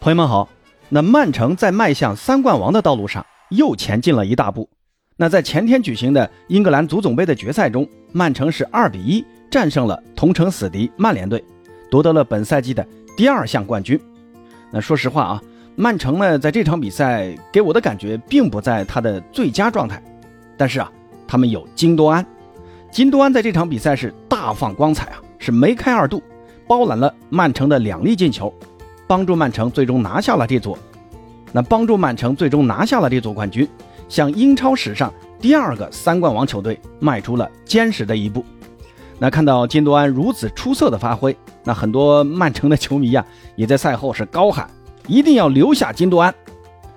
朋友们好，那曼城在迈向三冠王的道路上又前进了一大步。那在前天举行的英格兰足总杯的决赛中，曼城是二比一战胜了同城死敌曼联队，夺得了本赛季的第二项冠军。那说实话啊，曼城呢在这场比赛给我的感觉并不在他的最佳状态，但是啊，他们有金多安，金多安在这场比赛是大放光彩啊，是梅开二度，包揽了曼城的两粒进球。帮助曼城最终拿下了这座，那帮助曼城最终拿下了这座冠军，向英超史上第二个三冠王球队迈出了坚实的一步。那看到金多安如此出色的发挥，那很多曼城的球迷呀，也在赛后是高喊一定要留下金多安。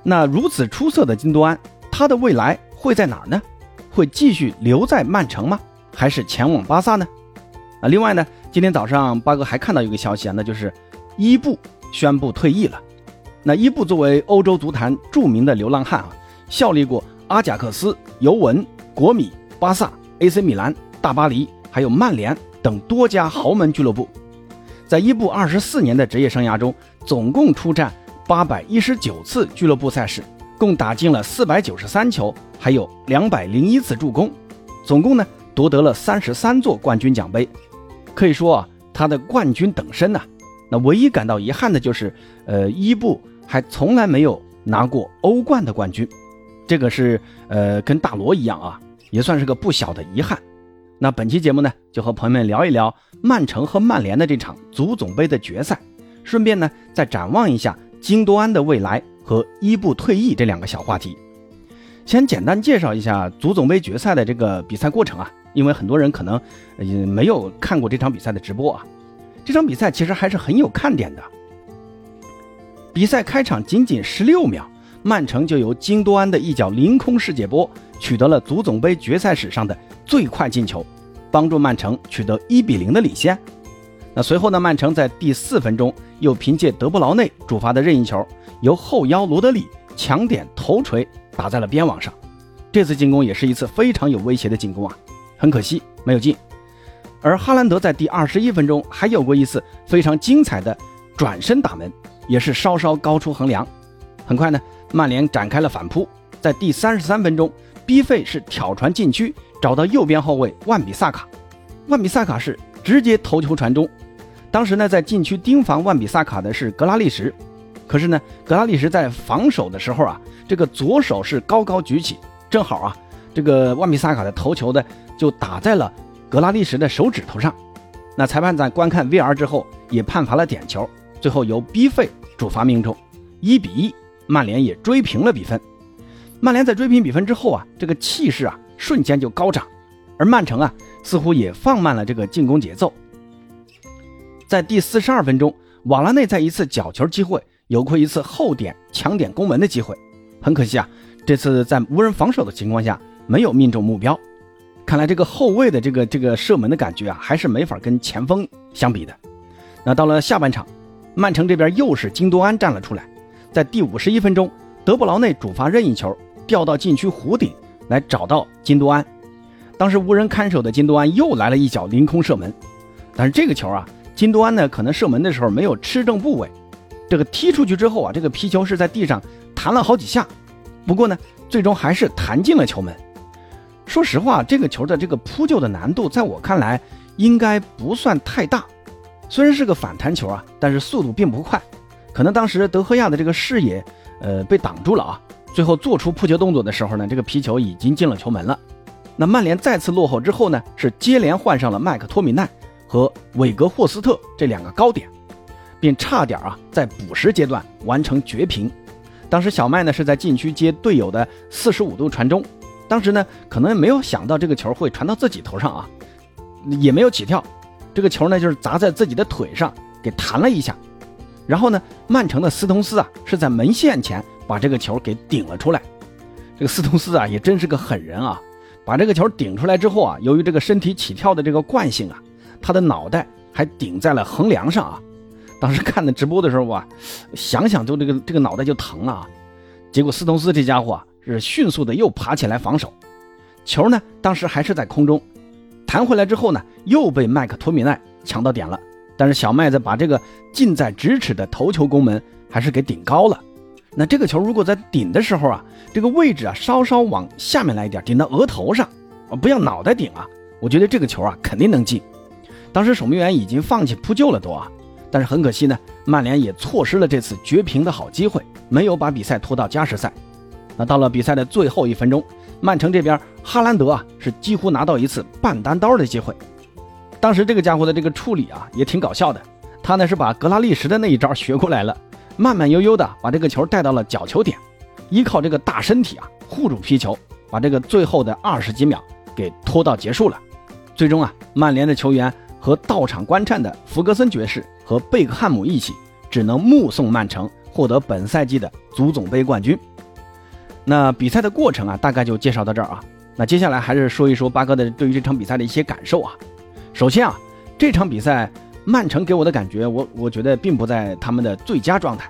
那如此出色的金多安，他的未来会在哪儿呢？会继续留在曼城吗？还是前往巴萨呢？啊，另外呢，今天早上八哥还看到一个消息啊，那就是伊布。宣布退役了。那伊布作为欧洲足坛著名的流浪汉啊，效力过阿贾克斯、尤文、国米、巴萨、AC 米兰、大巴黎，还有曼联等多家豪门俱乐部。在伊布二十四年的职业生涯中，总共出战八百一十九次俱乐部赛事，共打进了四百九十三球，还有两百零一次助攻，总共呢夺得了三十三座冠军奖杯。可以说啊，他的冠军等身呐。那唯一感到遗憾的就是，呃，伊布还从来没有拿过欧冠的冠军，这个是呃跟大罗一样啊，也算是个不小的遗憾。那本期节目呢，就和朋友们聊一聊曼城和曼联的这场足总杯的决赛，顺便呢再展望一下金多安的未来和伊布退役这两个小话题。先简单介绍一下足总杯决赛的这个比赛过程啊，因为很多人可能也没有看过这场比赛的直播啊。这场比赛其实还是很有看点的。比赛开场仅仅十六秒，曼城就由金多安的一脚凌空世界波取得了足总杯决赛史上的最快进球，帮助曼城取得一比零的领先。那随后呢，曼城在第四分钟又凭借德布劳内主罚的任意球，由后腰罗德里抢点头锤打在了边网上。这次进攻也是一次非常有威胁的进攻啊，很可惜没有进。而哈兰德在第二十一分钟还有过一次非常精彩的转身打门，也是稍稍高出横梁。很快呢，曼联展开了反扑，在第三十三分钟，B 费是挑传禁区，找到右边后卫万比萨卡，万比萨卡是直接头球传中。当时呢，在禁区盯防万比萨卡的是格拉利什，可是呢，格拉利什在防守的时候啊，这个左手是高高举起，正好啊，这个万比萨卡的头球呢就打在了。格拉利什的手指头上，那裁判在观看 VR 之后也判罚了点球，最后由 B 费主罚命中，一比一，曼联也追平了比分。曼联在追平比分之后啊，这个气势啊瞬间就高涨，而曼城啊似乎也放慢了这个进攻节奏。在第四十二分钟，瓦拉内在一次角球机会有过一次后点抢点攻门的机会，很可惜啊，这次在无人防守的情况下没有命中目标。看来这个后卫的这个这个射门的感觉啊，还是没法跟前锋相比的。那到了下半场，曼城这边又是金多安站了出来，在第五十一分钟，德布劳内主罚任意球掉到禁区弧顶来找到金多安，当时无人看守的金多安又来了一脚凌空射门，但是这个球啊，金多安呢可能射门的时候没有吃正部位，这个踢出去之后啊，这个皮球是在地上弹了好几下，不过呢，最终还是弹进了球门。说实话，这个球的这个扑救的难度，在我看来应该不算太大。虽然是个反弹球啊，但是速度并不快。可能当时德赫亚的这个视野，呃，被挡住了啊。最后做出扑球动作的时候呢，这个皮球已经进了球门了。那曼联再次落后之后呢，是接连换上了麦克托米奈和韦格霍斯特这两个高点，并差点啊在补时阶段完成绝平。当时小麦呢是在禁区接队友的四十五度传中。当时呢，可能没有想到这个球会传到自己头上啊，也没有起跳，这个球呢就是砸在自己的腿上，给弹了一下。然后呢，曼城的斯通斯啊是在门线前把这个球给顶了出来。这个斯通斯啊也真是个狠人啊，把这个球顶出来之后啊，由于这个身体起跳的这个惯性啊，他的脑袋还顶在了横梁上啊。当时看的直播的时候啊，想想就这个这个脑袋就疼了啊。结果斯通斯这家伙啊。是迅速的又爬起来防守，球呢当时还是在空中，弹回来之后呢又被麦克托米奈抢到点了，但是小麦子把这个近在咫尺的头球攻门还是给顶高了。那这个球如果在顶的时候啊，这个位置啊稍稍往下面来一点，顶到额头上，啊不要脑袋顶啊，我觉得这个球啊肯定能进。当时守门员已经放弃扑救了都啊，但是很可惜呢，曼联也错失了这次绝平的好机会，没有把比赛拖到加时赛。那到了比赛的最后一分钟，曼城这边哈兰德啊是几乎拿到一次半单刀的机会。当时这个家伙的这个处理啊也挺搞笑的，他呢是把格拉利什的那一招学过来了。慢慢悠悠的把这个球带到了角球点，依靠这个大身体啊护住皮球，把这个最后的二十几秒给拖到结束了。最终啊，曼联的球员和到场观战的弗格森爵士和贝克汉姆一起，只能目送曼城获得本赛季的足总杯冠军。那比赛的过程啊，大概就介绍到这儿啊。那接下来还是说一说八哥的对于这场比赛的一些感受啊。首先啊，这场比赛。曼城给我的感觉，我我觉得并不在他们的最佳状态。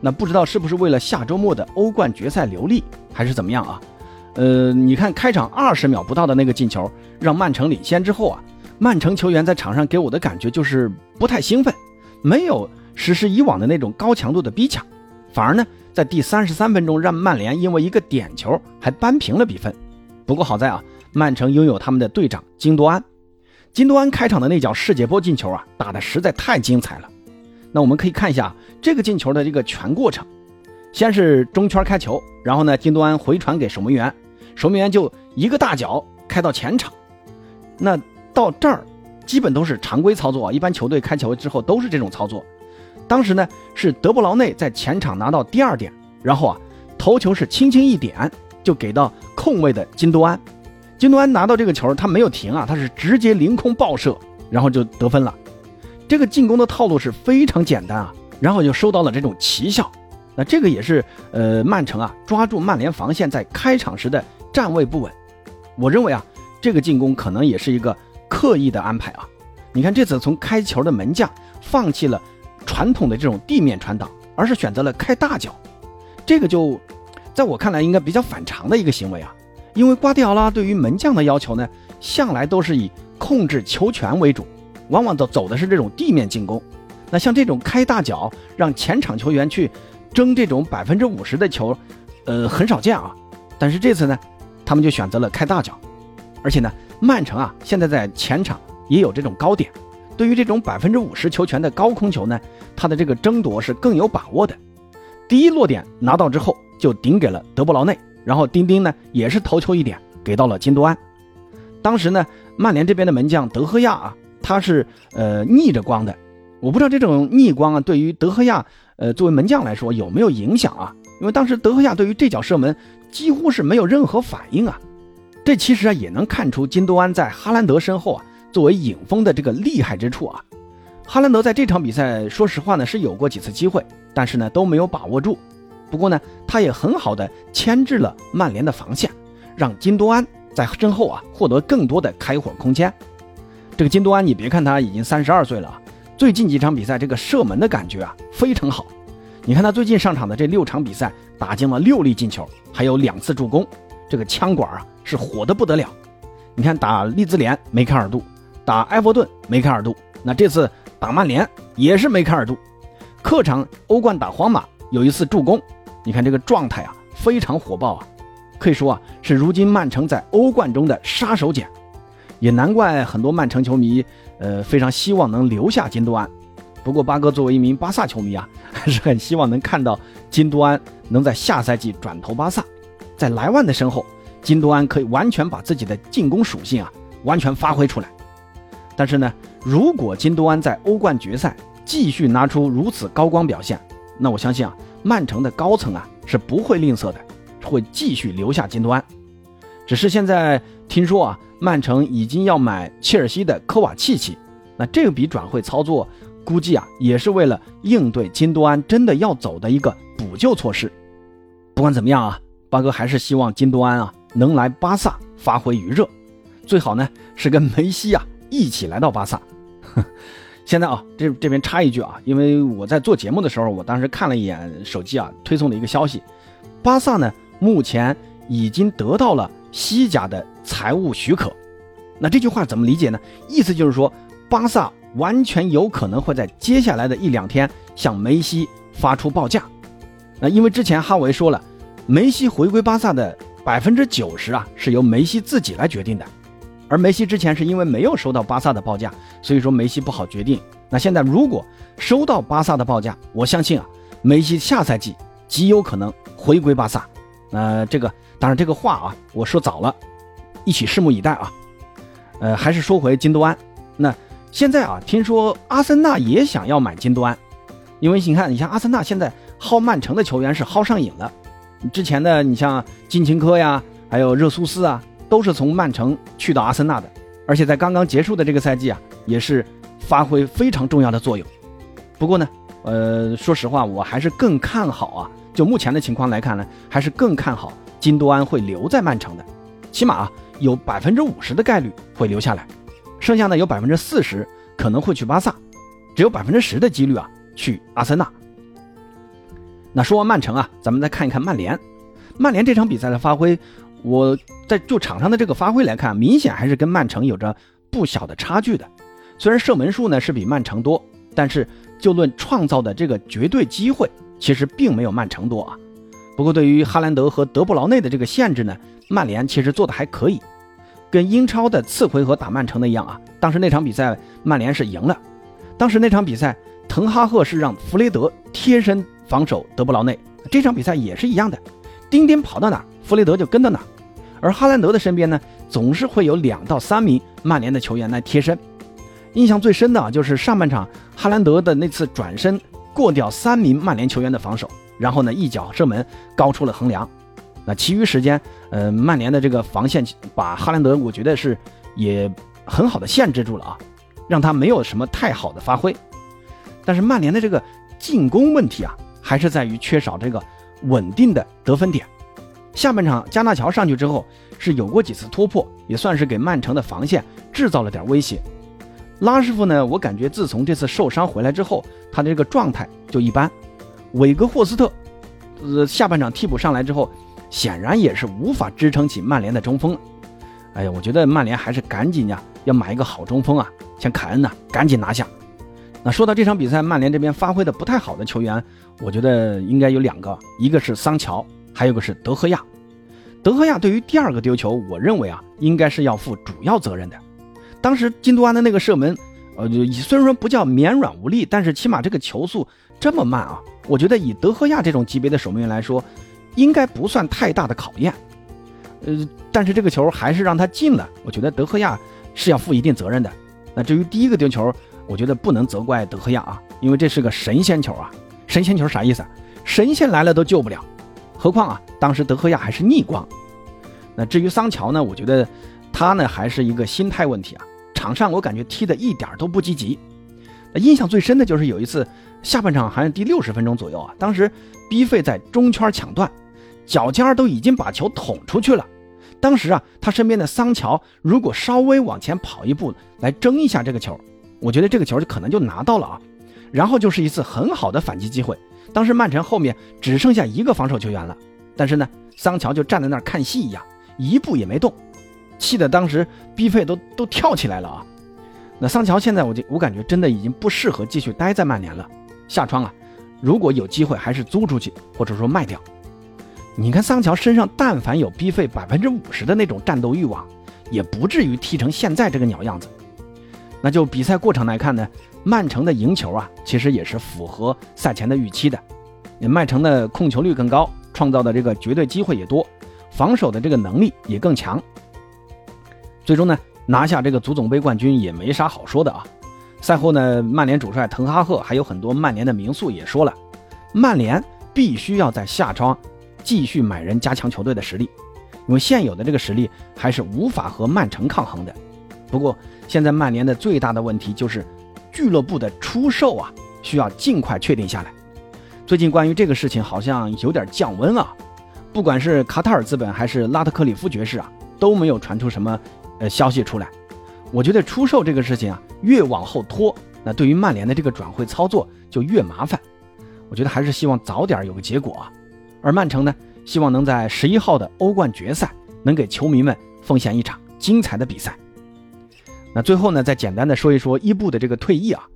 那不知道是不是为了下周末的欧冠决赛留力，还是怎么样啊？呃，你看开场二十秒不到的那个进球，让曼城领先之后啊，曼城球员在场上给我的感觉就是不太兴奋，没有实施以往的那种高强度的逼抢，反而呢，在第三十三分钟让曼联因为一个点球还扳平了比分。不过好在啊，曼城拥有他们的队长金多安。金多安开场的那脚世界波进球啊，打的实在太精彩了。那我们可以看一下这个进球的这个全过程。先是中圈开球，然后呢，金多安回传给守门员，守门员就一个大脚开到前场。那到这儿基本都是常规操作，一般球队开球之后都是这种操作。当时呢是德布劳内在前场拿到第二点，然后啊头球是轻轻一点就给到空位的金多安。金多安拿到这个球，他没有停啊，他是直接凌空爆射，然后就得分了。这个进攻的套路是非常简单啊，然后就收到了这种奇效。那这个也是呃曼城啊抓住曼联防线在开场时的站位不稳。我认为啊这个进攻可能也是一个刻意的安排啊。你看这次从开球的门将放弃了传统的这种地面传导，而是选择了开大脚，这个就在我看来应该比较反常的一个行为啊。因为瓜迪奥拉对于门将的要求呢，向来都是以控制球权为主，往往都走的是这种地面进攻。那像这种开大脚让前场球员去争这种百分之五十的球，呃，很少见啊。但是这次呢，他们就选择了开大脚，而且呢，曼城啊现在在前场也有这种高点，对于这种百分之五十球权的高空球呢，他的这个争夺是更有把握的。第一落点拿到之后，就顶给了德布劳内。然后丁丁呢也是头球一点给到了金多安，当时呢曼联这边的门将德赫亚啊他是呃逆着光的，我不知道这种逆光啊对于德赫亚呃作为门将来说有没有影响啊？因为当时德赫亚对于这脚射门几乎是没有任何反应啊，这其实啊也能看出金多安在哈兰德身后啊作为影锋的这个厉害之处啊。哈兰德在这场比赛说实话呢是有过几次机会，但是呢都没有把握住。不过呢，他也很好的牵制了曼联的防线，让金多安在身后啊获得更多的开火空间。这个金多安，你别看他已经三十二岁了，最近几场比赛这个射门的感觉啊非常好。你看他最近上场的这六场比赛，打进了六粒进球，还有两次助攻，这个枪管啊是火的不得了。你看打利兹联梅开二度，打埃弗顿梅开二度，那这次打曼联也是梅开二度。客场欧冠打皇马有一次助攻。你看这个状态啊，非常火爆啊，可以说啊是如今曼城在欧冠中的杀手锏，也难怪很多曼城球迷呃非常希望能留下金多安。不过八哥作为一名巴萨球迷啊，还是很希望能看到金多安能在下赛季转投巴萨，在莱万的身后，金多安可以完全把自己的进攻属性啊完全发挥出来。但是呢，如果金多安在欧冠决赛继续拿出如此高光表现，那我相信啊。曼城的高层啊是不会吝啬的，会继续留下金多安。只是现在听说啊，曼城已经要买切尔西的科瓦契奇，那这笔转会操作估计啊也是为了应对金多安真的要走的一个补救措施。不管怎么样啊，八哥还是希望金多安啊能来巴萨发挥余热，最好呢是跟梅西啊一起来到巴萨。现在啊，这这边插一句啊，因为我在做节目的时候，我当时看了一眼手机啊，推送的一个消息，巴萨呢目前已经得到了西甲的财务许可。那这句话怎么理解呢？意思就是说，巴萨完全有可能会在接下来的一两天向梅西发出报价。那因为之前哈维说了，梅西回归巴萨的百分之九十啊是由梅西自己来决定的，而梅西之前是因为没有收到巴萨的报价，所以说梅西不好决定。那现在如果收到巴萨的报价，我相信啊，梅西下赛季极有可能回归巴萨。那这个当然这个话啊，我说早了，一起拭目以待啊。呃，还是说回金多安，那现在啊，听说阿森纳也想要买金多安，因为你看，你像阿森纳现在薅曼城的球员是薅上瘾了。之前的你像金琴科呀，还有热苏斯啊，都是从曼城去到阿森纳的，而且在刚刚结束的这个赛季啊，也是发挥非常重要的作用。不过呢，呃，说实话，我还是更看好啊，就目前的情况来看呢，还是更看好金多安会留在曼城的，起码啊。有百分之五十的概率会留下来，剩下呢有百分之四十可能会去巴萨，只有百分之十的几率啊去阿森纳。那说完曼城啊，咱们再看一看曼联。曼联这场比赛的发挥，我在就场上的这个发挥来看，明显还是跟曼城有着不小的差距的。虽然射门数呢是比曼城多，但是就论创造的这个绝对机会，其实并没有曼城多啊。不过对于哈兰德和德布劳内的这个限制呢？曼联其实做的还可以，跟英超的次回合打曼城的一样啊。当时那场比赛曼联是赢了，当时那场比赛滕哈赫是让弗雷德贴身防守德布劳内，这场比赛也是一样的，丁丁跑到哪，弗雷德就跟到哪。而哈兰德的身边呢，总是会有两到三名曼联的球员来贴身。印象最深的啊，就是上半场哈兰德的那次转身过掉三名曼联球员的防守，然后呢一脚射门高出了横梁。那其余时间，呃，曼联的这个防线把哈兰德，我觉得是也很好的限制住了啊，让他没有什么太好的发挥。但是曼联的这个进攻问题啊，还是在于缺少这个稳定的得分点。下半场加纳乔上去之后是有过几次突破，也算是给曼城的防线制造了点威胁。拉师傅呢，我感觉自从这次受伤回来之后，他的这个状态就一般。韦格霍斯特，呃，下半场替补上来之后。显然也是无法支撑起曼联的中锋了。哎呀，我觉得曼联还是赶紧呀，要买一个好中锋啊，像凯恩呐，赶紧拿下。那说到这场比赛，曼联这边发挥的不太好的球员，我觉得应该有两个，一个是桑乔，还有个是德赫亚。德赫亚对于第二个丢球，我认为啊，应该是要负主要责任的。当时金都安的那个射门，呃，虽然说不叫绵软无力，但是起码这个球速这么慢啊，我觉得以德赫亚这种级别的守门员来说。应该不算太大的考验，呃，但是这个球还是让他进了。我觉得德赫亚是要负一定责任的。那至于第一个丢球，我觉得不能责怪德赫亚啊，因为这是个神仙球啊。神仙球啥意思啊？神仙来了都救不了，何况啊，当时德赫亚还是逆光。那至于桑乔呢，我觉得他呢还是一个心态问题啊。场上我感觉踢的一点都不积极。那印象最深的就是有一次下半场好像第六十分钟左右啊，当时逼费在中圈抢断。脚尖都已经把球捅出去了，当时啊，他身边的桑乔如果稍微往前跑一步来争一下这个球，我觉得这个球就可能就拿到了啊，然后就是一次很好的反击机会。当时曼城后面只剩下一个防守球员了，但是呢，桑乔就站在那儿看戏一样，一步也没动，气得当时逼费都都跳起来了啊。那桑乔现在我就我感觉真的已经不适合继续待在曼联了，下窗啊，如果有机会还是租出去或者说卖掉。你看桑乔身上，但凡有逼费百分之五十的那种战斗欲望，也不至于踢成现在这个鸟样子。那就比赛过程来看呢，曼城的赢球啊，其实也是符合赛前的预期的。曼城的控球率更高，创造的这个绝对机会也多，防守的这个能力也更强。最终呢，拿下这个足总杯冠军也没啥好说的啊。赛后呢，曼联主帅滕哈赫还有很多曼联的名宿也说了，曼联必须要在下窗。继续买人加强球队的实力，因为现有的这个实力还是无法和曼城抗衡的。不过现在曼联的最大的问题就是俱乐部的出售啊，需要尽快确定下来。最近关于这个事情好像有点降温啊，不管是卡塔尔资本还是拉特克里夫爵士啊，都没有传出什么呃消息出来。我觉得出售这个事情啊，越往后拖，那对于曼联的这个转会操作就越麻烦。我觉得还是希望早点有个结果啊。而曼城呢，希望能在十一号的欧冠决赛能给球迷们奉献一场精彩的比赛。那最后呢，再简单的说一说伊布的这个退役啊。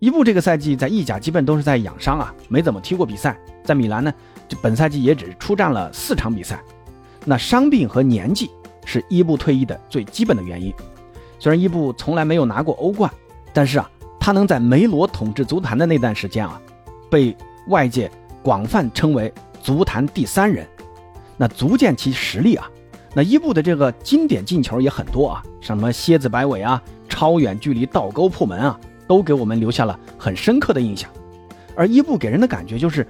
伊布这个赛季在意甲基本都是在养伤啊，没怎么踢过比赛。在米兰呢，就本赛季也只出战了四场比赛。那伤病和年纪是伊布退役的最基本的原因。虽然伊布从来没有拿过欧冠，但是啊，他能在梅罗统治足坛的那段时间啊，被外界广泛称为足坛第三人，那足见其实力啊。那伊布的这个经典进球也很多啊，什么蝎子摆尾啊，超远距离倒钩破门啊。都给我们留下了很深刻的印象，而伊布给人的感觉就是，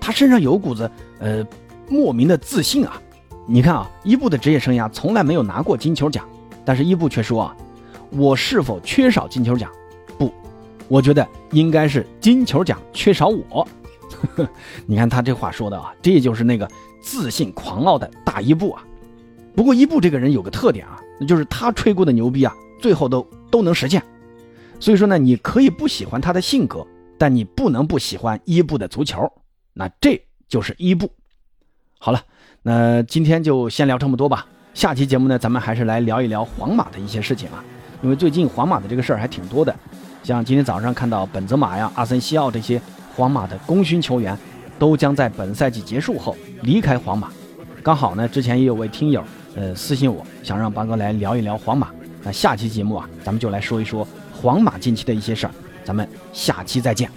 他身上有股子呃莫名的自信啊。你看啊，伊布的职业生涯从来没有拿过金球奖，但是伊布却说啊，我是否缺少金球奖？不，我觉得应该是金球奖缺少我。你看他这话说的啊，这就是那个自信狂傲的大伊布啊。不过伊布这个人有个特点啊，那就是他吹过的牛逼啊，最后都都能实现。所以说呢，你可以不喜欢他的性格，但你不能不喜欢伊布的足球。那这就是伊布。好了，那今天就先聊这么多吧。下期节目呢，咱们还是来聊一聊皇马的一些事情啊。因为最近皇马的这个事儿还挺多的，像今天早上看到本泽马呀、阿森西奥这些皇马的功勋球员，都将在本赛季结束后离开皇马。刚好呢，之前也有位听友呃私信我，想让八哥来聊一聊皇马。那下期节目啊，咱们就来说一说。皇马近期的一些事儿，咱们下期再见。